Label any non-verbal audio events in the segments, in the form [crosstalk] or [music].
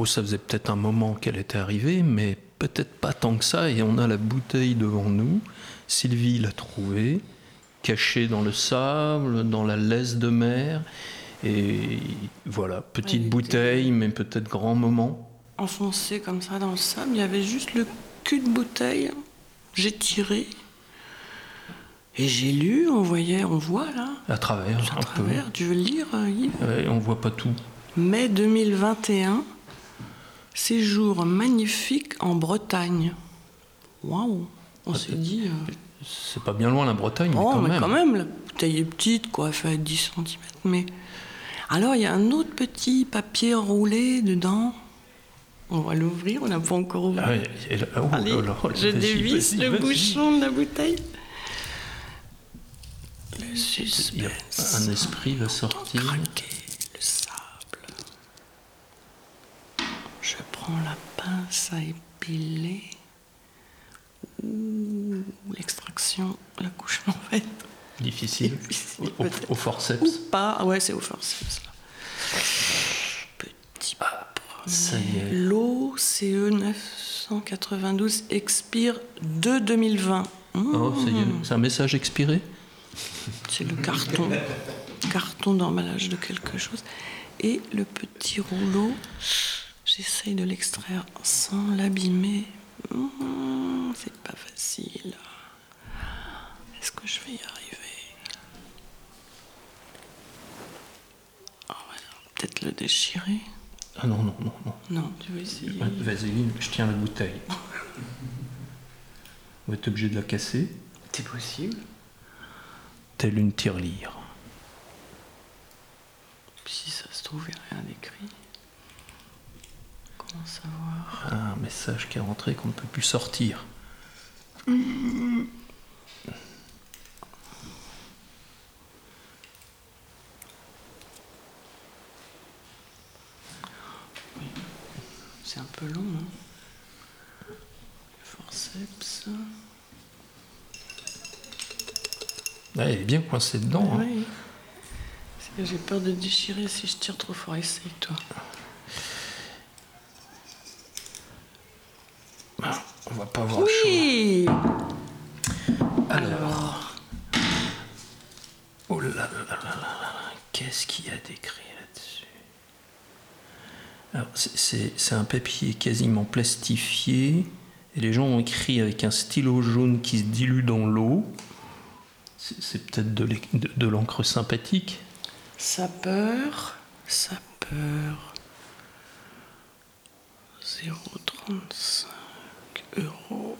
oh, ça faisait peut-être un moment qu'elle était arrivée, mais peut-être pas tant que ça. Et on a la bouteille devant nous. Sylvie l'a trouvée, cachée dans le sable, dans la laisse de mer. Et voilà, petite bouteille, mais peut-être grand moment. Enfoncé comme ça dans le sable, il y avait juste le cul de bouteille. J'ai tiré. Et j'ai lu, on voyait, on voit là, À travers, à un travers. Tu veux le lire, Yves? Ouais, on voit pas tout. Mai 2021, séjour magnifique en Bretagne. Waouh On s'est dit. euh, C'est pas bien loin la Bretagne, mais Oh, quand mais même. quand même, la bouteille est petite, quoi, elle fait 10 cm. Mais. Alors, il y a un autre petit papier roulé dedans. On va l'ouvrir, on n'a pas encore ouvert. Ah et oh Allez, je dévisse le bouchon de la bouteille. Le Il y suspense. a un esprit va sortir. Craquer le sable. Je prends la pince à épiler. Ouh, l'extraction, l'accouchement va être Difficile. difficile, Au, forceps. Ou pas. Ah Ouais, c'est au forceps. là. Petit ça y est. L'eau CE 992 expire de 2020. Oh, ça y est, Mmh. c'est un message expiré? C'est le carton. carton d'emballage de quelque chose. Et le petit rouleau, j'essaye de l'extraire sans l'abîmer. Mmh, c'est pas facile. Est-ce que je vais y arriver? Oh, voilà. Peut-être le déchirer Ah non, non, non, non. Non, tu veux essayer Ouais, Vas-y, je tiens la bouteille. [laughs] On va être obligé de la casser, C'est possible telle une tirelire. Si ça se trouve, il n'y a rien d'écrit. Comment savoir Un message qui est rentré qu'on ne peut plus sortir. C'est un peu long, hein Le forceps. Ah, elle est bien coincée dedans. hein. Oui. J'ai peur de déchirer si je tire trop fort. Essaye, toi. On va pas voir chaud. Oui Alors. Oh là là là là là. Qu'est-ce qu'il y a d'écrit là-dessus? Alors, c'est- un papier quasiment plastifié. Et les gens ont écrit avec un stylo jaune qui se dilue dans l'eau. C'est peut-être de- de l'encre sympathique. Sapeur, sapeur. 0,35 euros.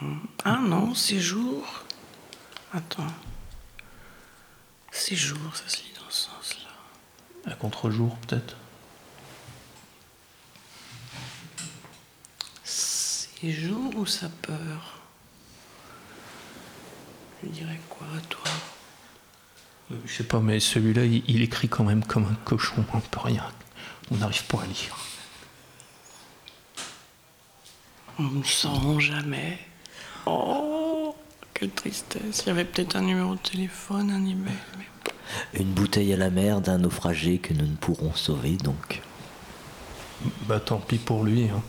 Hmm. Ah non, séjour. Attends. Séjour, ça se lit dans ce sens-là. À contre-jour, peut-être? Séjour ou sapeur? Je dirais quoi, toi? Euh, Je sais pas, mais celui-là, il, il écrit quand même comme un cochon. On peut rien. On n'arrive pas à lire. On ne sauront jamais. Oh, quelle tristesse. Il y avait peut-être un numéro de téléphone, un email. Mais... Une bouteille à la mer d'un naufragé que nous ne pourrons sauver donc. Bah tant pis pour lui. hein.